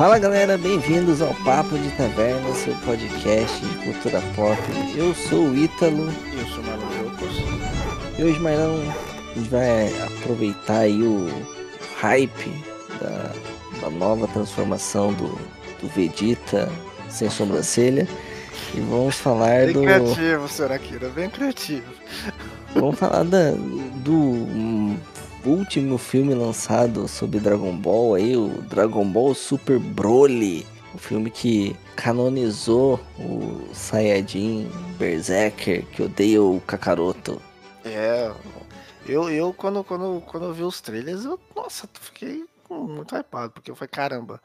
Fala galera, bem-vindos ao Papo de Taverna, seu podcast de cultura pop. Eu sou o Ítalo. Eu sou o Marlon Jocos. E hoje, Marlon, a gente vai aproveitar aí o hype da, da nova transformação do, do Vegeta sem sobrancelha. E vamos falar bem do. Bem criativo, senhor Akira, bem criativo. Vamos falar da, do último filme lançado sobre Dragon Ball aí, o Dragon Ball Super Broly. O filme que canonizou o Saiyajin Berserker que odeia o Kakaroto. É, eu, eu quando, quando, quando eu vi os trailers, eu, nossa, fiquei muito hypado, porque eu falei, caramba,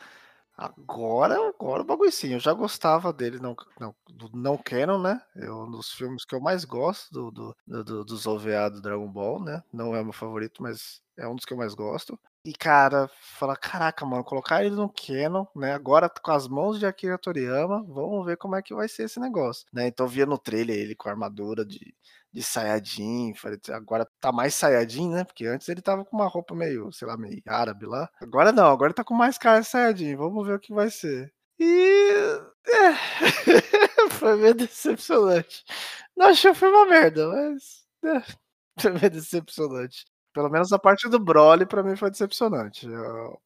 Agora, agora o bagulho sim, eu já gostava dele não não do não canon, né, é um dos filmes que eu mais gosto do do do dos OVA do Dragon Ball, né, não é o meu favorito, mas é um dos que eu mais gosto. E cara, falar: "Caraca, mano, colocar ele no canon, né, agora com as mãos de Akira Toriyama, vamos ver como é que vai ser esse negócio", né. Então via no trailer ele com a armadura de de Saiyajin, falei: "Agora tá mais Saiyajin, né", porque antes ele tava com uma roupa meio, sei lá, meio árabe lá. Agora não, agora tá com mais cara de Saiyajin, vamos ver o que vai ser. E é, foi meio decepcionante. Não achei o filme uma merda, mas é, foi meio decepcionante. Pelo menos a parte do Broly pra mim foi decepcionante. A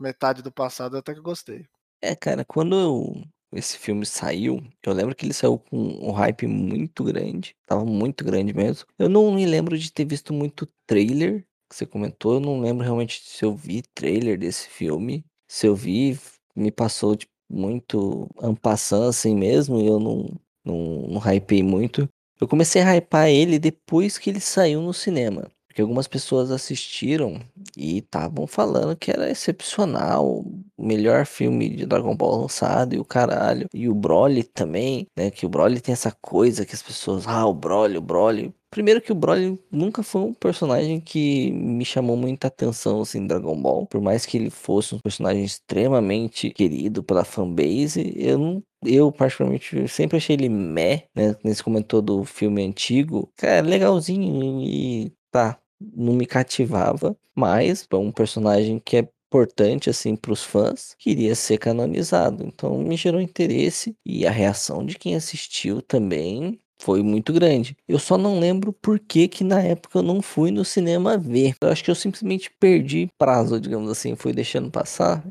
metade do passado até que gostei. É, cara, quando eu esse filme saiu, eu lembro que ele saiu com um hype muito grande, estava muito grande mesmo. Eu não me lembro de ter visto muito trailer que você comentou, eu não lembro realmente se eu vi trailer desse filme. Se eu vi, me passou tipo, muito ampassando assim mesmo, e eu não, não, não hypei muito. Eu comecei a hypar ele depois que ele saiu no cinema. Porque algumas pessoas assistiram e estavam falando que era excepcional, o melhor filme de Dragon Ball lançado e o caralho. E o Broly também, né? Que o Broly tem essa coisa que as pessoas, ah, o Broly, o Broly. Primeiro que o Broly nunca foi um personagem que me chamou muita atenção assim em Dragon Ball, por mais que ele fosse um personagem extremamente querido pela fanbase, eu não eu, particularmente, sempre achei ele meh, né? Nesse comentou do filme antigo. Cara, legalzinho e tá não me cativava, mas é um personagem que é importante assim para os fãs, queria ser canonizado. Então me gerou interesse e a reação de quem assistiu também foi muito grande. Eu só não lembro por que que na época eu não fui no cinema ver. Eu acho que eu simplesmente perdi prazo, digamos assim, fui deixando passar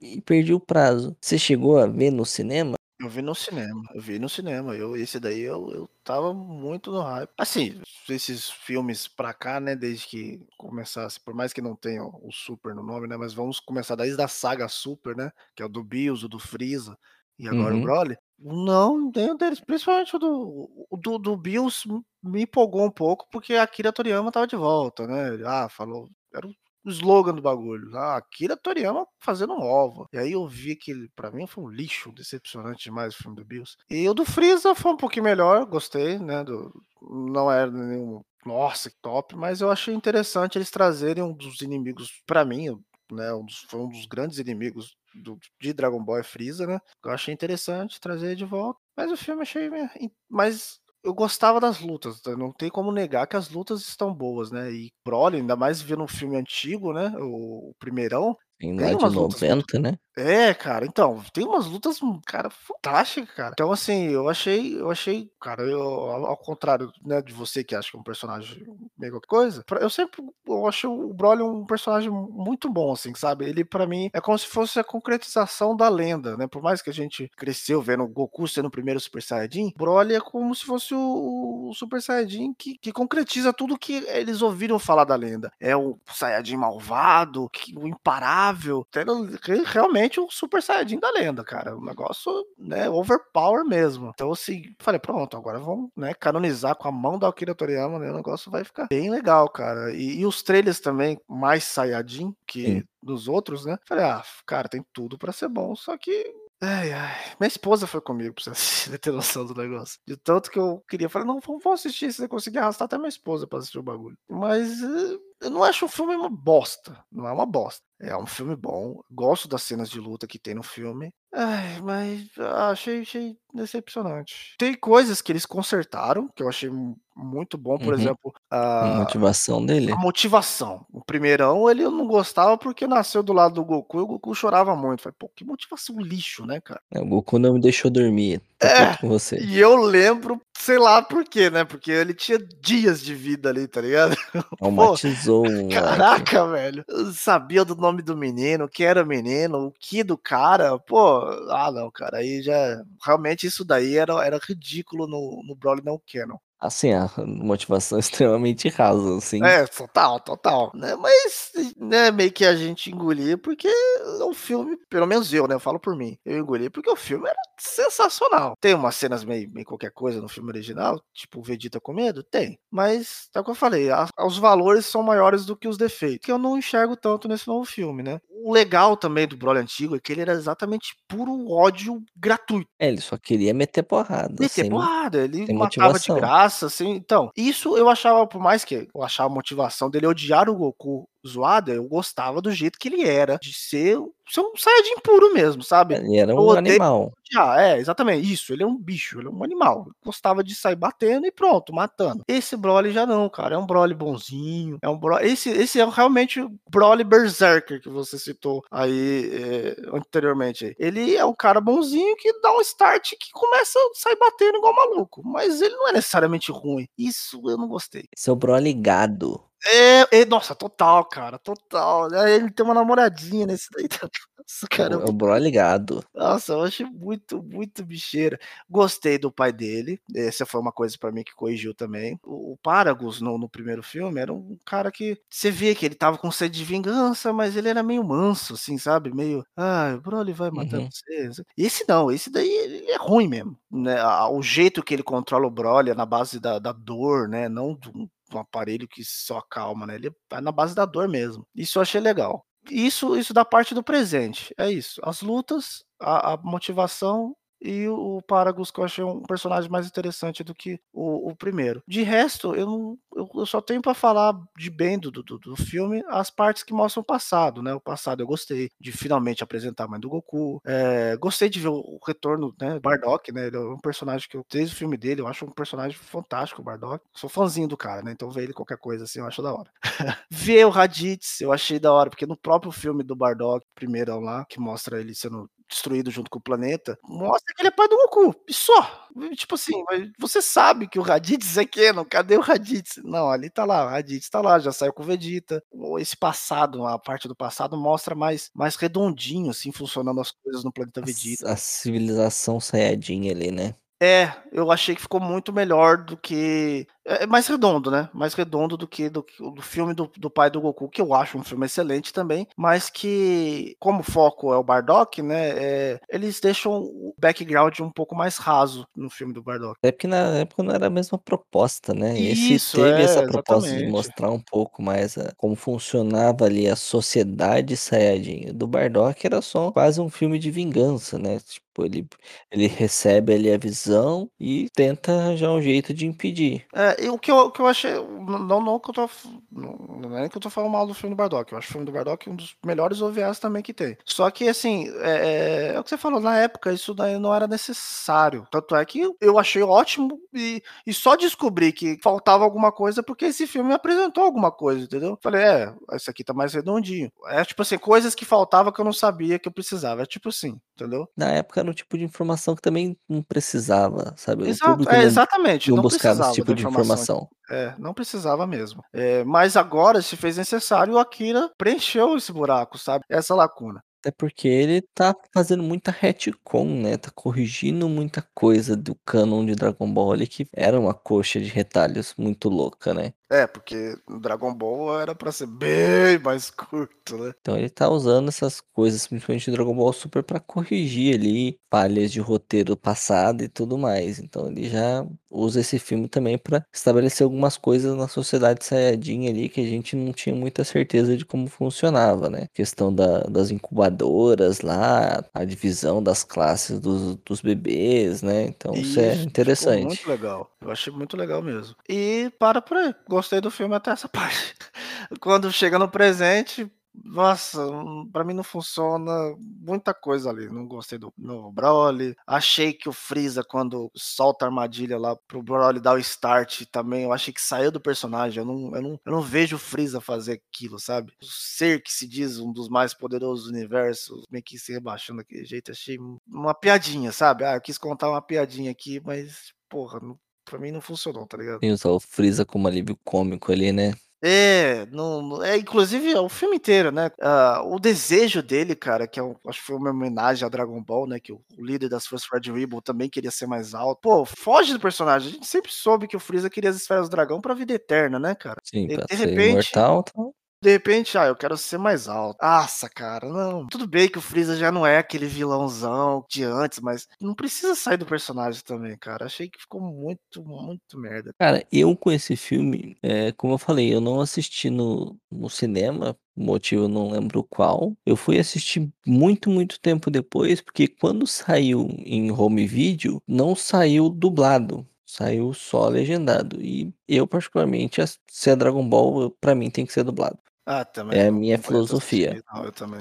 e perdi o prazo. Você chegou a ver no cinema? Eu vi no cinema, eu vi no cinema. Eu, esse daí eu, eu tava muito no hype. Assim, esses filmes pra cá, né, desde que começasse, por mais que não tenha o Super no nome, né, mas vamos começar desde a saga Super, né, que é o do Bills, o do Freeza e agora uhum. o Broly. Não, nenhum deles, principalmente o do, o do, do Bills me empolgou um pouco, porque a Akira Toriyama tava de volta, né? Ah, falou, era o o slogan do bagulho. Ah, Akira Toriyama fazendo ovo. E aí eu vi que para mim foi um lixo, decepcionante demais o filme do Bills. E o do Freeza foi um pouquinho melhor, gostei, né? Do, não era nenhum, nossa, que top, mas eu achei interessante eles trazerem um dos inimigos, para mim, né? Um dos, foi um dos grandes inimigos do, de Dragon Ball é Freeza, né? Eu achei interessante trazer de volta. Mas o filme achei mais eu gostava das lutas, tá, não tem como negar que as lutas estão boas, né, e Broly, ainda mais vendo um filme antigo, né, o o primeirão, Sim, lá de 90, né. É, cara, então, tem umas lutas, cara, fantásticas, cara. Então, assim, eu achei eu achei, cara, eu ao contrário, né, de você que acha que é um personagem meio outra coisa, eu sempre eu acho o Broly um personagem muito bom, assim, sabe. Ele pra mim é como se fosse a concretização da lenda, né, por mais que a gente cresceu vendo o Goku sendo o primeiro Super Saiyajin, Broly é como se fosse o o Super Saiyajin que que concretiza tudo que eles ouviram falar da lenda. É o Saiyajin malvado, que o imparável, realmente realmente um Super Saiyajin da lenda, cara. Um negócio, né, overpower mesmo. Então, assim, falei, pronto, agora vamos, né, canonizar com a mão da Akira Toriyama, né, o negócio vai ficar bem legal, cara. E, e os trailers também, mais Saiyajin que Sim. dos outros, né? Falei, ah, cara, tem tudo para ser bom, só que Ai, ai. Minha esposa foi comigo pra você ter noção do negócio. De tanto que eu queria. Falei, não, vamos assistir. Se você conseguir arrastar até minha esposa pra assistir o bagulho. Mas, eu não acho o filme uma bosta, não é uma bosta. É um filme bom, gosto das cenas de luta que tem no filme. Ai, mas ah, achei achei decepcionante. Tem coisas que eles consertaram, que eu achei mu muito bom, por Uhum. exemplo, A a motivação a dele? motivação. O primeirão ele eu não gostava, porque nasceu do lado do Goku e o Goku chorava muito. Falei: "Pô, que motivação lixo, né, cara". É, o Goku não me deixou dormir, tô É, com você. e eu lembro, sei lá por quê, né, porque ele tinha dias de vida ali, tá ligado. Pô, Traumatizou o moleque. caraca, velho, eu sabia do nome do menino, quem era o menino, o ki do cara, pô, ah não, cara, aí já realmente isso daí era era ridículo no no Broly não canon. Assim, a motivação extremamente rasa, assim. É, total, total, né, mas, né, meio que a gente engolia, porque o filme, pelo menos eu, né, eu falo por mim, eu engoli porque o filme era sensacional. Tem umas cenas meio meio qualquer coisa no filme original, tipo o Vegeta com medo? Tem, mas é o que eu falei, a os valores são maiores do que os defeitos, que eu não enxergo tanto nesse novo filme, né. O legal também do Broly antigo é que ele era exatamente puro ódio gratuito. É, ele só queria meter porrada, Meter porrada, ele matava de motivação. Assim, então, isso eu achava por mais que eu achava a motivação dele odiar o Goku zoado, eu gostava do jeito que ele era, de ser ser um saiyajin puro mesmo, sabe. Ele era Eu um animal. odiar, é, exatamente, isso, ele é um bicho, ele é um animal, gostava de sair batendo e pronto, matando. Esse Broly já não, cara, é um Broly bonzinho, é um Bro esse esse é realmente o Broly berserker que você citou aí, eh, anteriormente. Ele é um cara bonzinho que dá um start que começa a sair batendo igual maluco, mas ele não é necessariamente ruim, isso eu não gostei. É o Broly gado. É, e nossa, total cara, total, né, ele tem uma namoradinha nesse daí também, nossa, É cara, o é é o muito Broly gado. nossa, eu achei muito, muito bicheira. Gostei do pai dele, essa foi uma coisa pra mim que corrigiu também. O o Paragus no no primeiro filme era um cara que você vê que ele estava com sede de vingança, mas ele era meio manso, assim, sabe, meio: "Ai, o Broly vai matar Uhum. você", esse não, esse daí é ruim mesmo, né, o jeito que ele controla o Broly é na base da da dor, né, não de um aparelho que só acalma, né, ele vai na base da dor mesmo. Isso eu achei legal. Isso isso da parte do presente, é isso, as lutas, a a motivação e o Paragus que eu achei um personagem mais interessante do que o o primeiro. De resto, eu não eu só tenho pra falar de bem do do do filme as partes que mostram o passado, né, o passado eu gostei, de finalmente apresentar a mãe do Goku, eh, gostei de ver o retorno, né, Bardock, né, ele é um personagem que eu desde o filme dele, eu acho um personagem fantástico o Bardock, sou fãzinho do cara, né, então ver ele qualquer coisa, assim, eu acho da hora. Ver o Raditz, eu achei da hora, porque no próprio filme do Bardock, primeirão lá, que mostra ele sendo destruído junto com o planeta, mostra que ele é pai do Goku, e só. Tipo assim, você sabe que o Raditz é canon, cadê o Raditz? Não, ali tá lá, o Raditz tá lá, já saiu com o Vegeta, ou esse passado, a parte do passado mostra mais mais redondinho, assim, funcionando as coisas no planeta A Vegeta. a civilização saiyajin ali, né. É, eu achei que ficou muito melhor do que é é mais redondo, né, mais redondo do que do do filme do do pai do Goku, que eu acho um filme excelente também, mas que, como o foco é o Bardock, né, eh, eles deixam o background um pouco mais raso no filme do Bardock. É porque na época não era a mesma proposta, né, esse Isso, teve essa é, proposta de exatamente. mostrar um pouco mais a como funcionava ali a sociedade saiyajin, do Bardock era só quase um filme de vingança, né, tipo ele ele recebe ali a visão e tenta arranjar um jeito de impedir. É, e o que eu o que eu achei não não que eu tô não não é que eu tô falando mal do filme do Bardock, eu acho o filme do Bardock um dos melhores OVAs também que tem. Só que assim, eh eh, é o que você falou, na época isso daí não era necessário, tanto é que eu achei ótimo e e só descobri que faltava alguma coisa, porque esse filme me apresentou alguma coisa, entendeu. Falei: "É, esse aqui tá mais redondinho". É tipo assim, coisas que faltava que eu não sabia que eu precisava, é tipo assim, entendeu. Na época era um tipo de informação que também não precisava, sabe, Exato, é, exatamente, não não buscava esse tipo de informação informação. é, não precisava mesmo. Eh, mas agora se fez necessário, o Akira preencheu esse buraco, sabe, essa lacuna. Até porque ele tá fazendo muita retcon, né, tá corrigindo muita coisa do canon de Dragon Ball ali, que era uma coxa de retalhos muito louca, né. É, porque o Dragon Ball era pra ser bem mais curto, né. Então ele tá usando essas coisas, principalmente o Dragon Ball Super pra corrigir ali falhas de roteiro passado e tudo mais, então ele já usa esse filme também pra estabelecer algumas coisas na sociedade saiyajin ali, que a gente não tinha muita certeza de como funcionava, né, questão da das incubadoras lá, a divisão das classes dos dos bebês, né, então isso é Isso, ficou interessante. muito legal, eu achei muito legal mesmo. E para por aí, gostei do filme até essa parte. Quando chega no presente, nossa, hum, pra mim não funciona muita coisa ali, não gostei do no Broly, achei que o Freeza quando solta a armadilha lá para o Broly dar o start também, eu achei que saiu do personagem, eu não eu não eu não vejo o Freeza fazer aquilo, sabe. O ser que se diz um dos mais poderosos do universo, meio que se rebaixando daquele jeito, achei uma piadinha, sabe. Ah, eu quis contar uma piadinha aqui, mas porra, não pra mim não funcionou, tá ligado. Tem usar o Freeza como alívio cômico ali, né. É, não é inclusive é o filme inteiro, né, ah, o desejo dele, cara, que é um acho que foi uma homenagem a Dragon Ball, né, que o o líder das forças Red Ribbon também queria ser mais alto. Pô, foge do personagem, a gente sempre soube que o Freeza queria as esferas do dragão pra vida eterna, né, cara. Sim, E pra de ser repente imortal, tal. De repente: "Ah, eu quero ser mais alto". Nossa, cara, não. Tudo bem que o Freeza já não é aquele vilãozão de antes, mas não precisa sair do personagem também, cara. Achei que ficou muito, muito merda. Cara, eu com esse filme, eh, como eu falei, eu não assisti no no cinema, motivo não lembro qual. Eu fui assistir muito, muito tempo depois, porque quando saiu em home video, não saiu dublado, saiu só legendado. E eu particularmente, se é Dragon Ball, pra mim tem que ser dublado. Ah, também É a minha filosofia. não, eu também.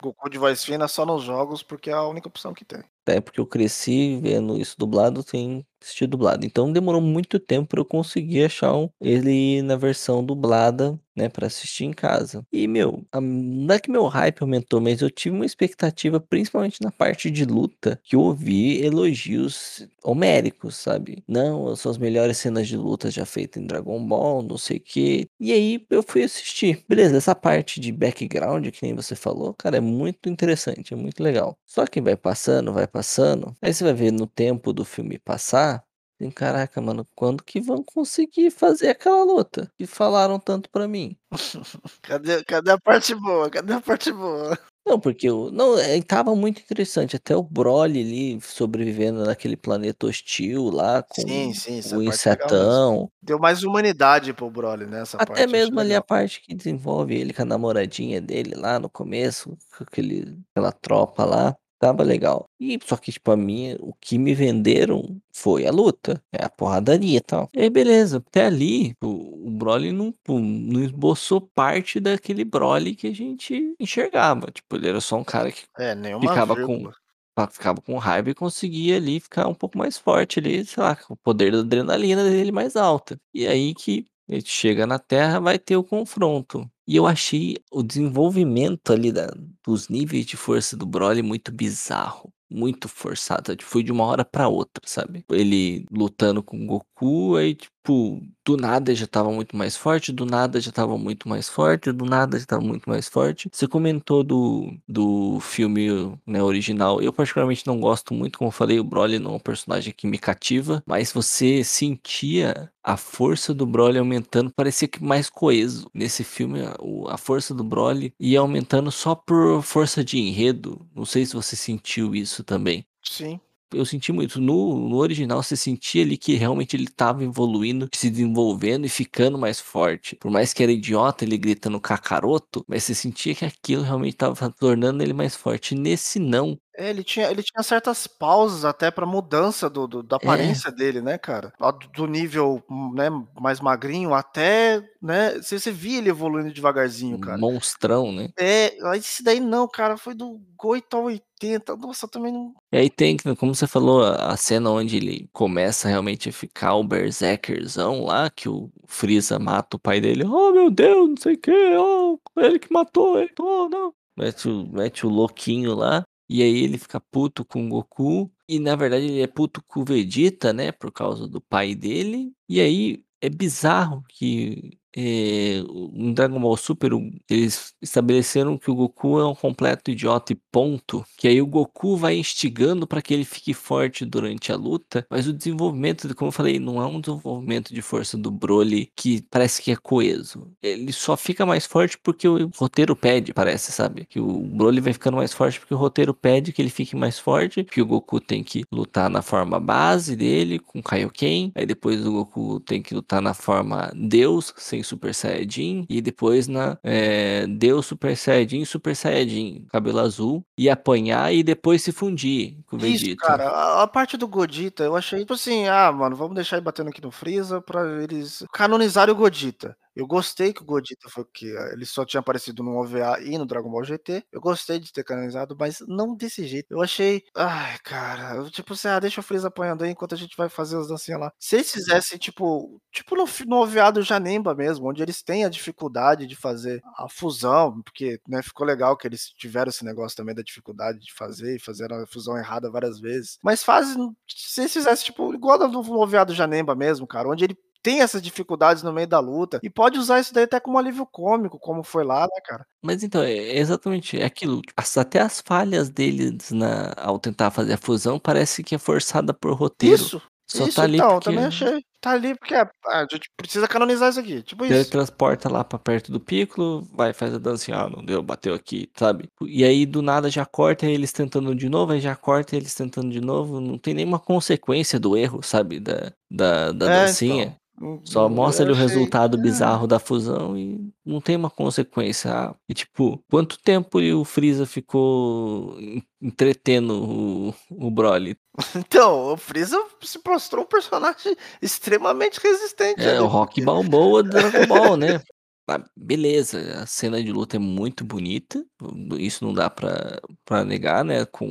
Goku de voz fina só nos jogos, porque é a única opção que tem. Até porque eu cresci vendo isso dublado, sem assistir dublado. Então demorou muito tempo pra eu conseguir achar um ele na versão dublada, né, pra assistir em casa. E meu, a não é que meu hype aumentou, mas eu tive uma expectativa, principalmente na parte de luta, que eu ouvi elogios homéricos, sabe. "Não, são as melhores cenas de luta já feita em Dragon Ball, não sei quê". E aí eu fui assistir. Beleza, essa parte de background, que nem você falou, cara, é muito interessante, é muito legal. Só que vai passando, vai passando, aí você vai ver no tempo do filme passar, e caraca, mano, quando que vão conseguir fazer aquela luta que falaram tanto pra mim? Cadê cadê a parte boa? Cadê a parte boa? Não, porque o não, estava muito interessante, até o Broly ali sobrevivendo naquele planeta hostil lá Sim, com sim, essa o parte é legal mesmo. insetão. Deu mais humanidade para o Broly, né, essa Até parte achei mesmo ali a legal. parte que desenvolve ele com a namoradinha dele lá no começo, com aquele aquela tropa lá, estava legal. E só que tipo a minha o que me venderam foi a luta, é a porradaria e tal. E aí beleza, até ali o o Broly não não esboçou parte daquele Broly que a gente enxergava, tipo, ele era só um cara que É, ficava com vírgula. ficava com raiva e conseguia ali ficar um pouco mais forte ali, sei lá, com o poder da adrenalina dele mais alta. E aí que ele chega na Terra, vai ter o confronto. E eu achei o desenvolvimento ali da dos níveis de força do Broly muito bizarro, muito forçado, foi de uma hora pra outra, sabe. Ele lutando com o Goku, aí tipo, do nada já estava muito mais forte, do nada já estava muito mais forte, do nada já estava muito mais forte. Você comentou do do filme, né, original, eu particularmente não gosto muito, como eu falei, o Broly não é um personagem que me cativa, mas você sentia a força do Broly aumentando, parecia que mais coeso. Nesse filme, a força do Broly ia aumentando só por força de enredo, não sei se você sentiu isso também. Sim. Eu senti muito. No no original você sentia ali que realmente ele estava evoluindo, se desenvolvendo e ficando mais forte. Por mais que era idiota ele gritando Kakaroto, mas você sentia que aquilo realmente estava tornando ele mais forte. Nesse não. É, ele tinha ele tinha certas pausas até pra mudança do do da É. aparência dele, né, cara. Do nível, né, mais magrinho até, né, você você via ele evoluindo devagarzinho, cara. Monstrão, né. É, esse daí não, cara, foi do 8 a 80, nossa, também não E aí tem que como você falou, a cena onde ele começa realmente a ficar o berserkerzão lá, que o Freeza mata o pai dele: "Oh meu Deus, não sei o quê, oh, ele que matou ele, oh não". Mete o mete o louquinho lá, e aí ele fica puto com o Goku, e na verdade ele é puto com o Vegeta, né, por causa do pai dele. E aí é bizarro que, eh, em Dragon Ball Super eles estabeleceram que o Goku é um completo idiota e ponto, que aí o Goku vai instigando pra que ele fique forte durante a luta, mas o desenvolvimento, como eu falei, não é um desenvolvimento de força do Broly que parece que é coeso. Ele só fica mais forte porque o roteiro pede, parece, sabe. Que o Broly vai ficando mais forte porque o roteiro pede que ele fique mais forte, que o Goku tem que lutar na forma base dele com Kaioken, aí depois o Goku tem que lutar na forma Deus, sem Super Saiyajin e depois na eh, Deus Super Saiyajin Super Saiyajin, cabelo azul, e apanhar e depois se fundir com o Isso, Vegeta. cara, a a parte do Gogeta eu achei, tipo assim: "Ah, mano, vamos deixar ele batendo aqui no Freeza pra eles canonizarem o Gogeta". Eu gostei que o Gogeta foi o que ele só tinha aparecido no OVA e no Dragon Ball GT. Eu gostei de ter canonizado, mas não desse jeito. Eu achei, ai, cara, tipo assim: "Ah, deixa o Freeza apanhando aí enquanto a gente vai fazer as dancinhas lá". Se eles fizessem tipo tipo no no OVA do Janemba mesmo, onde eles têm a dificuldade de fazer a fusão, porque, né, ficou legal que eles tiveram esse negócio também da dificuldade de fazer e fizeram a fusão errada várias vezes. Mas fazem se eles fizessem tipo igual no no OVA do Janemba mesmo, cara, onde ele tem essas dificuldades no meio da luta e pode usar isso daí até como alívio cômico, como foi lá, né, cara. Mas então, é é exatamente, é aquilo, até as falhas deles na ao tentar fazer a fusão parece que é forçada por roteiro. Isso, Só tá isso ali então, porque também achei. Tá ali porque a a gente precisa canonizar isso aqui, tipo isso. teletransporta lá pra perto do Piccolo, vai, faz a dancinha, "Ah, não deu, bateu aqui", sabe. E aí do nada já corta eles tentando de novo, aí já corta eles tentando de novo, não tem nenhuma consequência do erro, sabe, da da da É, então, dancinha. hum, Só mostra ali o resultado é. bizarro da fusão e não tem uma consequência. E tipo, quanto tempo o Freeza ficou en entretendo o o Broly? Então, o Freeza se mostrou um personagem extremamente resistente É, o ali, Rock porque Balboa do Dragon Ball, né. Ah, beleza, a cena de luta é muito bonita, isso não dá pra negar, né, com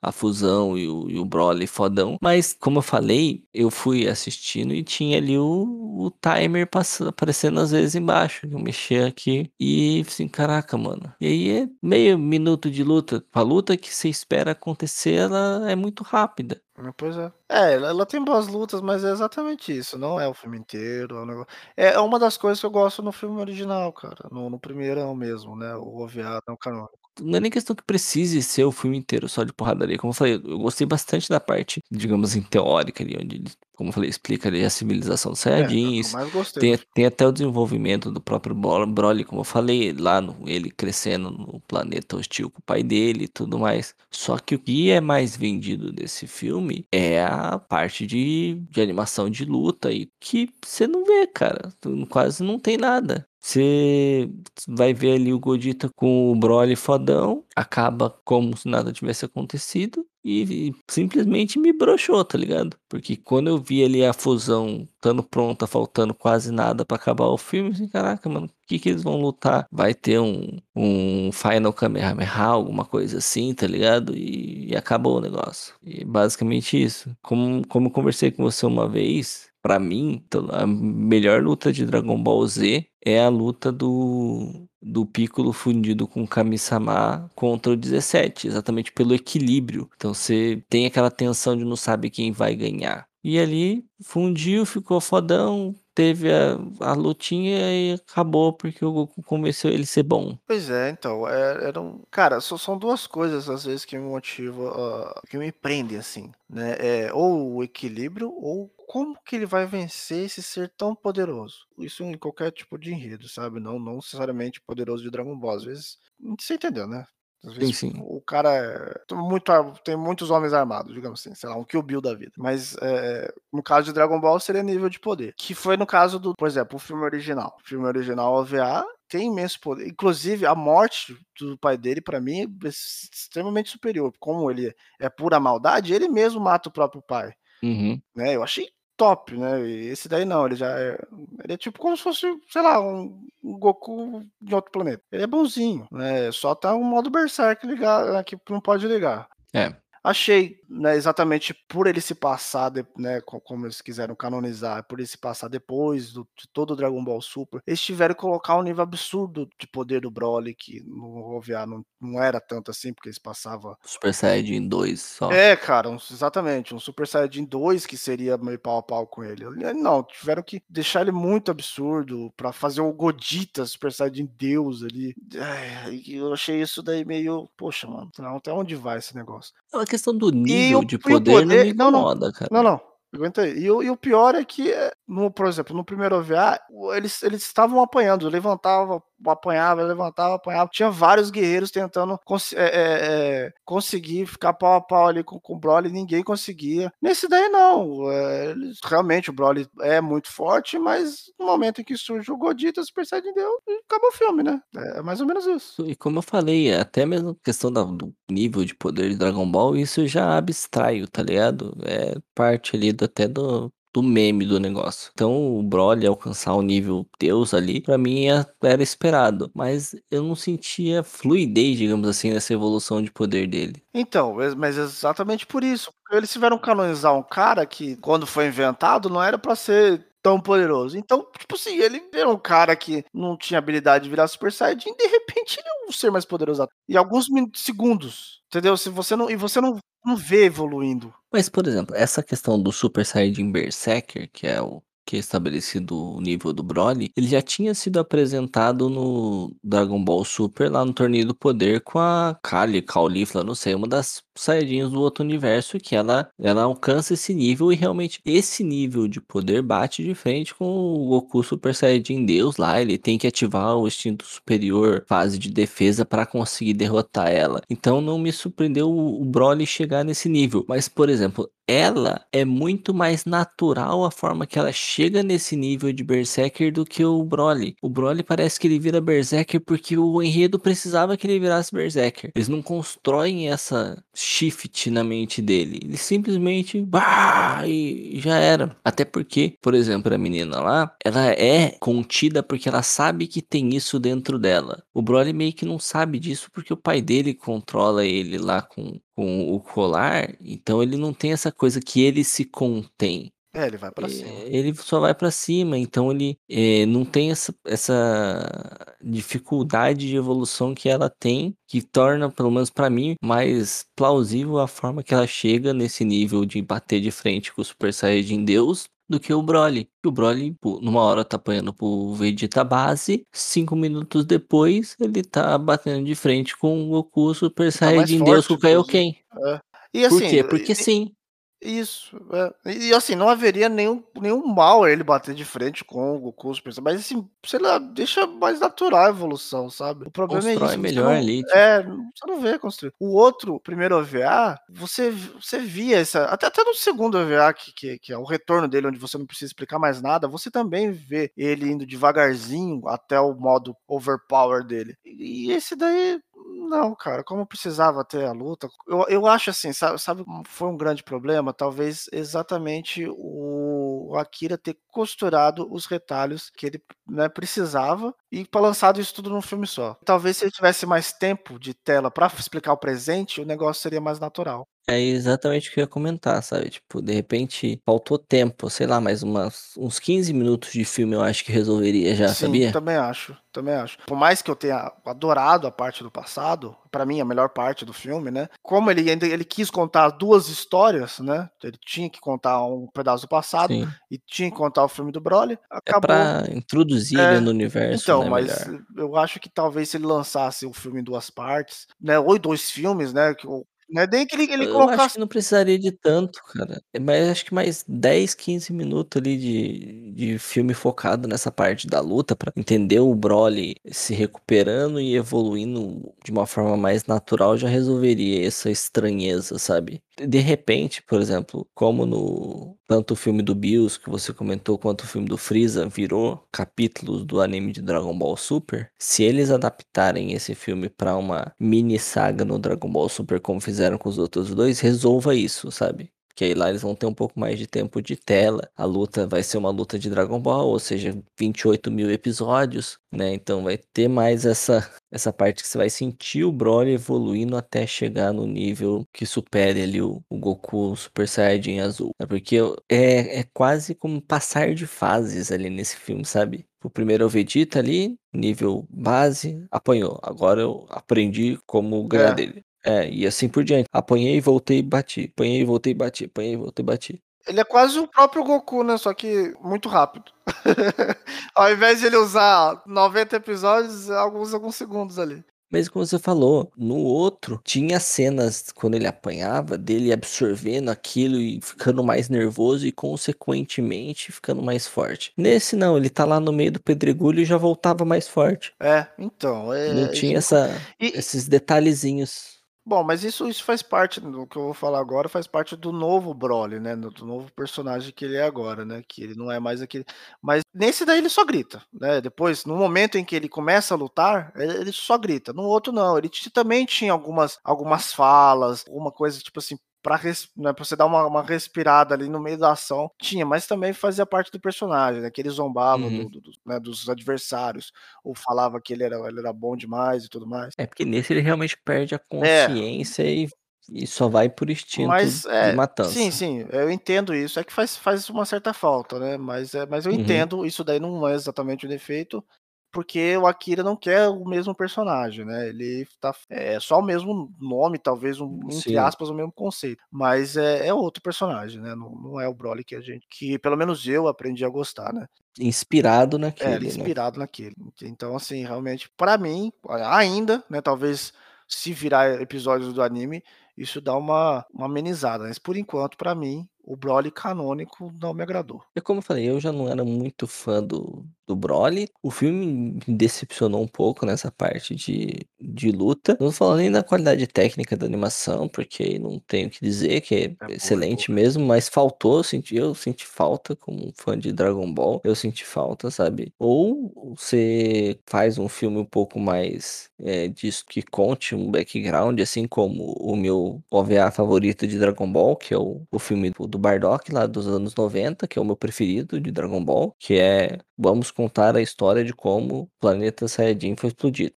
a fusão e o e o Broly fodão, mas como eu falei, eu fui assistindo e tinha ali o o timer passan aparecendo às vezes embaixo, eu mexia aqui e assim: "Caraca, mano". E aí é meio minuto de luta, a luta que você espera acontecer, ela é muito rápida. Hum, pois é. É, ela tem boas lutas, mas é exatamente isso, não é o filme inteiro, é um nego é é uma das coisas que eu gosto no filme original, cara, no no primeirão mesmo, né, o OVA não canônico. Não é nem questão que precise ser o filme inteiro só de porradaria, como eu falei, eu gostei bastante da parte, digamos assim, teórica ali, onde ele, como eu falei, explica ali a civilização dos É, eu Saiyajins, gostei tem tem até o desenvolvimento do próprio Bro Broly, como eu falei, lá no ele crescendo no planeta hostil com o pai dele e tudo mais. Só que o que é mais vendido desse filme é a parte de de animação de luta e que você não vê, cara, quase não tem nada. Você vai ver ali o Gogeta com o Broly fodão, acaba como se nada tivesse acontecido e e simplesmente me broxou, tá ligado. Porque quando eu vi ali a fusão estando pronta, faltando quase nada pra acabar o filme, assim: "Caraca, mano, que que eles vão lutar? Vai ter um um Final Kamehameha, alguma coisa assim, tá ligado?" E e acabou o negócio. E basicamente isso. Como como eu conversei com você uma vez, pra mim, to a melhor luta de Dragon Ball Z é a luta do do Piccolo fundido com Kami-sama contra o 17, exatamente pelo equilíbrio. Então você tem aquela tensão de não sabe quem vai ganhar. E ali fundiu, ficou fodão, teve a a lutinha e acabou porque o Goku convenceu ele ser bom. Pois é, então, eh, eram cara, só são 2 coisas às vezes que me motivam, hã, que me prendem, assim, né, é ou o equilíbrio ou como que ele vai vencer esse ser tão poderoso. Isso em qualquer tipo de enredo, sabe, não não necessariamente poderoso de Dragon Ball, às vezes você entendeu, né. Às Sim, vezes sim. o cara é to muito tem muitos homens armados, digamos assim, sei lá, um Kill Bill da vida. Mas, eh, no caso de Dragon Ball seria nível de poder, que foi no caso do por exemplo, o filme original. O filme original OVA tem imenso poder, inclusive a morte do pai dele pra mim é ex extremamente superior, como ele é pura maldade, ele mesmo mata o próprio pai, Uhum. né, eu achei top, né, e esse daí não, ele já é ele é tipo como se fosse, sei lá, um um Goku de outro planeta. Ele é bonzinho, né, só tá o modo berserk ligado que não pode ligar. É. Achei, né, exatamente por ele se passar né, co como eles quiseram canonizar, por ele se passar depois do de todo o Dragon Ball Super, eles tiveram que colocar um nível absurdo de poder do Broly que no OVA não não era tanto assim, porque eles passava Super Saiyajin 2 só. É, cara, um exatamente, um Super Saiyajin 2 que seria meio pau a pau com ele. Não, tiveram que deixar ele muito absurdo pra fazer o Gogeta Super Saiyajin Deus ali. Ai, e eu achei isso daí meio, poxa mano, até onde vai esse negócio? Questão do E nível o de o poder não me poder não, não, incomoda, não, cara. não, aguenta aí. E o e o pior é que, eh, no por exemplo, no primeiro OVA, eles eles estavam apanhando, levantava, apanhava, levantava, apanhava. Tinha vários guerreiros tentando cons eh eh eh, conseguir ficar pau a pau ali com com o Broly ninguém conseguia. Nesse daí não, eh, eles realmente o Broly é muito forte, mas no momento em que surge o Godita, Super Saiyajin Deus e acabou o filme, né. É mais ou menos isso. E como eu falei, até mesmo questão do nível de poder de Dragon Ball, isso já abstraio, tá ligado? É parte ali do até do do meme do negócio. Então o Broly alcançar o nível Deus ali, pra mim é era esperado, mas eu não sentia fluidez, digamos assim, nessa evolução de poder dele. Então, mas exatamente por isso, eles tiveram canonizar um cara que, quando foi inventado, não era pra ser tão poderoso. Então, tipo assim, ele era um cara que não tinha habilidade de virar Super Saiyajin, de repente ele é um ser mais poderoso em alguns min segundos, entendeu? Se você não e você não não vê evoluindo. Mas, por exemplo, essa questão do Super Saiyajin Berserker, que é o que é estabelecido o nível do Broly, ele já tinha sido apresentado no Dragon Ball Super, lá no Torneio do Poder com a Kali, Caulifla, não sei, uma das Saiyajins do outro universo, que ela ela alcança esse nível e realmente esse nível de poder bate de frente com o Goku Super Saiyajin Deus lá, ele tem que ativar o instinto superior, fase de defesa pra conseguir derrotar ela. Então não me surpreendeu o Broly chegar nesse nível, mas, por exemplo, ela é muito mais natural a forma que ela chega nesse nível de Berserker do que o Broly. O Broly parece que ele vira Berserker porque o enredo precisava que ele virasse Berserker. Eles não constroem essa shift na mente dele, ele simplesmente bah, e já era. Até porque, por exemplo, a menina lá, ela é contida porque ela sabe que tem isso dentro dela. O Broly meio que não sabe disso porque o pai dele controla ele lá com com o colar, então ele não tem essa coisa que ele se contém. É, ele vai pra cima. Eh, ele só vai pra cima, então ele, eh, não tem essa essa dificuldade de evolução que ela tem, que torna, pelo menos pra mim, mais plausível a forma que ela chega nesse nível de bater de frente com o Super Saiyajin Deus, do que o Broly. O Broly, numa hora tá apanhando para o Vegeta base, 5 minutos depois ele tá batendo de frente com o Goku Super tá Saiyajin Deus com o. Kaioken. É. E Por assim, quê? Porque e sim. Isso, é. E assim, não haveria nenhum nenhum mal ele bater de frente com o Goku Super mas assim, sei lá, deixa mais natural a evolução, sabe. O problema é Constrói isso, você melhor não ali, tipo é, você não vê construir. O outro, primeiro OVA, você você via essa até até no segundo OVA que que que é o retorno dele, onde você não precisa explicar mais nada, você também vê ele indo devagarzinho até o modo overpower dele. E esse daí, não cara, como precisava ter a luta. Eu eu acho assim, sabe sabe foi um grande problema? Talvez exatamente o Akira ter costurado os retalhos que ele, né, precisava e lançado isso tudo num filme só. Talvez se ele tivesse mais tempo de tela pra f explicar o presente, o negócio seria mais natural. É exatamente o que eu ia comentar, sabe, tipo, de repente faltou tempo, sei lá, mais umas uns 15 minutos de filme eu acho que resolveria já, Sim, sabia? também acho, também acho. Por mais que eu tenha adorado a parte do passado, pra mim a melhor parte do filme, né, como ele ainda ele quis contar 2 histórias, né, ele tinha que contar um pedaço do passado Sim. e tinha que contar o filme do Broly, É acabou pra introduzir ele é, no universo, então, né, mas melhor. eu acho que talvez se ele lançasse o filme em 2 partes, né, ou em 2 filmes, né, que não é nem que ele ele Eu acho colocasse que não precisaria de tanto, cara. Mas acho que mais 10, 15 minutos ali de de filme focado nessa parte da luta, pra entender o Broly se recuperando e evoluindo de uma forma mais natural, já resolveria essa estranheza, sabe. De repente, por exemplo, como no tanto o filme do Bills que você comentou, quanto o filme do Freeza virou capítulos do anime de Dragon Ball Super, se eles adaptarem esse filme pra uma mini saga no Dragon Ball Super, como fizeram com os outros 2, resolva isso, sabe. Que aí lá eles vão ter um pouco mais de tempo de tela, a luta vai ser uma luta de Dragon Ball, ou seja, 28.000 episódios, né, então vai ter mais essa essa parte que você vai sentir o Broly evoluindo até chegar no nível que supere ali o o Goku Super Saiyajin Azul. É porque é é quase como passar de fases ali nesse filme, sabe. O primeiro é o Vegeta ali, nível base, apanhou, agora eu aprendi como ganhar É. dele. É, e assim por diante. Apanhei, voltei e bati, apanhei, voltei e bati, apanhei, voltei e bati. Ele é quase o próprio Goku, né, só que muito rápido. Ao invés de ele usar 90 episódios, alguns alguns segundos ali. Mas como você falou, no outro tinha cenas quando ele apanhava dele absorvendo aquilo e ficando mais nervoso e consequentemente ficando mais forte. Nesse não, ele tá lá no meio do pedregulho e já voltava mais forte. É, então, Não eh, isso tinha essa e esses detalhezinhos. Bom, mas isso isso faz parte do que eu vou falar agora, faz parte do novo Broly, né, do novo personagem que ele é agora, né, que ele não é mais aquele mas nesse daí ele só grita, né, depois no momento em que ele começa a lutar, ele ele só grita, no outro não, ele também tinha algumas algumas falas, alguma coisa tipo assim, pra res né, pra você dar uma uma respirada ali no meio da ação, tinha, mas também fazia parte do personagem, né, que ele zombava do Uhum. do dos, né, dos adversários, ou falava que ele era ele era bom demais e tudo mais. É porque nesse ele realmente perde a É. consciência e e só vai por instinto Mas é, sim, matança. sim, eu entendo isso, é que faz faz uma certa falta, né, mas é mas eu Uhum. entendo, isso daí não é exatamente o defeito, porque o Akira não quer o mesmo personagem, né, ele tá é só o mesmo nome, talvez um entre aspas, "o mesmo conceito", mas é é outro personagem, né, não não é o Broly que a gente que pelo menos eu aprendi a gostar, né. Inspirado É, ele é naquele, né. inspirado naquele, então assim, realmente pra mim, ainda, né, talvez se virar episódios do anime, isso dá uma uma amenizada, mas por enquanto pra mim, o Broly canônico não me agradou. É como eu falei, eu já não era muito fã do do Broly, o filme me decepcionou um pouco nessa parte de de luta, não tô falando nem da qualidade técnica da animação, porque não tenho o que dizer que é É boa, é boa excelente mesmo. mesmo, mas faltou, eu senti eu senti falta como um fã de Dragon Ball, eu senti falta, sabe. Ou você faz um filme um pouco mais, eh, disso, que conte um background, assim como o meu OVA favorito de Dragon Ball, que é o o filme do do Bardock lá dos anos 90, que é o meu preferido de Dragon Ball, que é vamos contar a história de como o planeta Saiyajin foi explodido.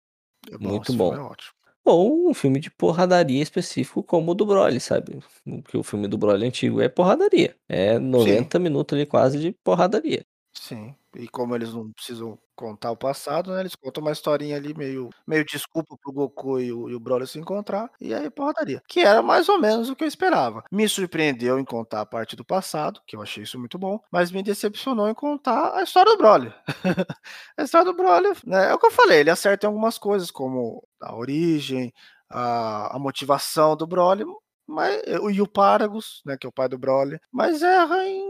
É Muito bom. é ótimo. Ou um filme de porradaria específico como o do Broly, sabe, porque o filme do Broly antigo é porradaria, é Sim. 90 minutos ali quase de porradaria. Sim, e como eles não precisam contar o passado, né, eles contam uma historinha ali meio meio desculpa para o Goku e o e o Broly se encontrar, e aí porradaria, que era mais ou menos o que eu esperava. Me surpreendeu em contar a parte do passado, que eu achei isso muito bom, mas me decepcionou em contar a história do Broly. A história do Broly, né, é o que eu falei, ele acerta em algumas coisas, como a origem, a a motivação do Broly, mas e o Paragus, né, que é o pai do Broly, mas erra em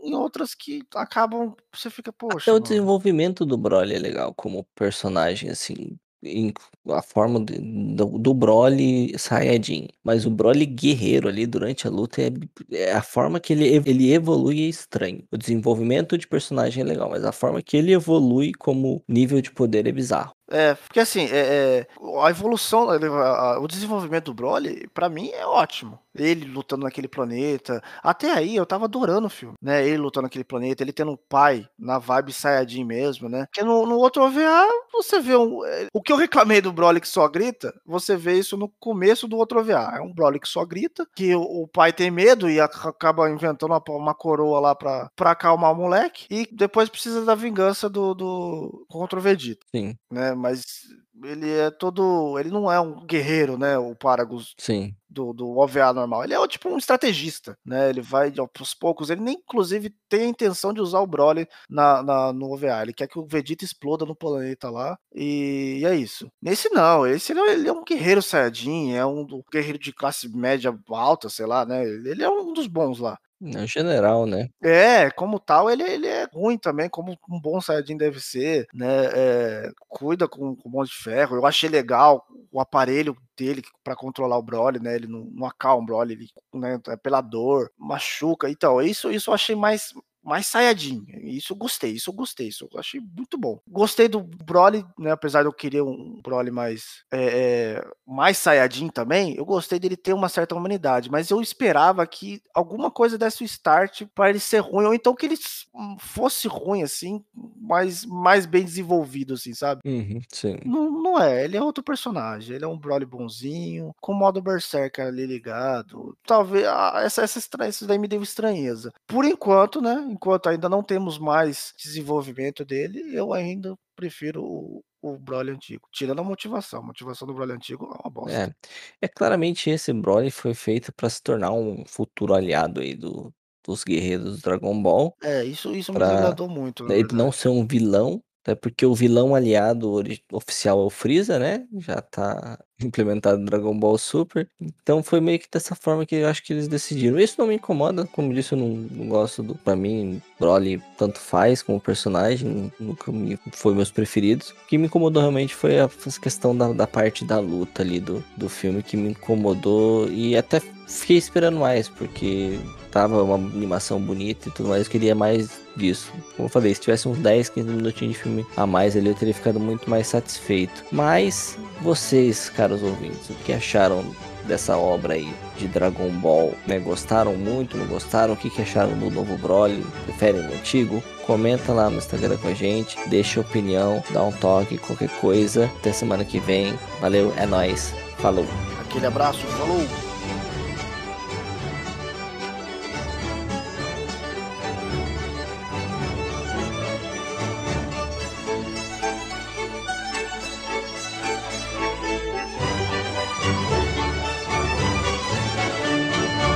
em outras que acabam você fica: Até "Poxa, o mano". desenvolvimento do Broly é legal como personagem, assim, em a forma de do do Broly Saiyajin, mas o Broly guerreiro ali durante a luta é é a forma que ele ele evolui é estranho. O desenvolvimento de personagem é legal, mas a forma que ele evolui como nível de poder é bizarro. É, porque assim, eh eh, a evolução, a a o desenvolvimento do Broly, pra mim é ótimo. Ele lutando naquele planeta, até aí eu estava adorando o filme, né, ele lutando naquele planeta, ele tendo um pai na vibe Saiyajin mesmo, né, porque no no outro OVA você vê um eh, o que eu reclamei do Broly que só grita, você vê isso no começo do outro OVA, é um Broly que só grita, que o o pai tem medo e aca acaba inventando uma uma coroa lá pra pra acalmar o moleque, e depois precisa da vingança do do contra o Vegeta, Sim. né, mas ele é todo ele não é um guerreiro, né, o Paragus Sim. do do OVA normal, ele é tipo um estrategista, né, ele vai de aos poucos, ele nem inclusive tem a intenção de usar o Broly na na no OVA, ele quer que o Vegeta exploda no planeta lá, e é isso. Nesse não, esse ele é ele é um guerreiro Saiyajin, é um do guerreiro de classe média alta, sei lá, né, ele é um dos bons lá. É o general, né. É, como tal ele ele é ruim também, como um bom Saiyajin deve ser, né, eh, cuida com com Mão de Ferro, eu achei legal o aparelho dele pra controlar o Broly, né, ele não não acalma o Broly, ele, né, é pela dor, machuca, então isso isso eu achei mais mais Saiyajin, isso eu gostei, isso eu gostei, isso eu achei muito bom. Gostei do Broly, né, apesar de eu querer um Broly mais, eh eh, mais Saiyajin também, eu gostei dele ter uma certa humanidade, mas eu esperava que alguma coisa desse o start pra ele ser ruim, ou então que ele s fosse ruim, assim, mas mais bem desenvolvido, assim, sabe. Uhum, sim. Não não é, ele é outro personagem, ele é um Broly bonzinho, com o modo Berserker ali ligado, talve ah, essa essa isso daí me deu estranheza. Por enquanto, né, enquanto ainda não temos mais desenvolvimento dele, eu ainda prefiro o o Broly antigo, tirando a motivação, a motivação do Broly antigo é uma bosta. É, é claramente esse Broly foi feito pra se tornar um futuro aliado aí do dos guerreiros do Dragon Ball, É, isso isso me pra desagradou muito, na ele não verdade. ser um vilão, Até porque o vilão aliado oficial é o Freeza, né? Já tá implementado no Dragon Ball Super. Então foi meio que dessa forma que eu acho que eles decidiram. Isso não me incomoda, como disse, eu não, não gosto do. Pra mim, Broly tanto faz como personagem, nunca me, foi meus preferidos. O que me incomodou realmente foi a, questão da, da parte da luta ali do, do filme, que me incomodou e até fiquei esperando mais, porque tava uma animação bonita e tudo mais, eu queria mais disso. Como eu falei, se tivesse uns 10, 15 minutinhos de filme a mais ali, eu teria ficado muito mais satisfeito. Mas vocês, caros ouvintes, o que acharam dessa obra aí de Dragon Ball, né? Gostaram muito, não gostaram? O que, que acharam do novo Broly? Preferem o antigo? Comenta lá no Instagram com a gente, deixa opinião, dá um toque, qualquer coisa. Até semana que vem. Valeu, é nóis. Falou. Aquele abraço, falou!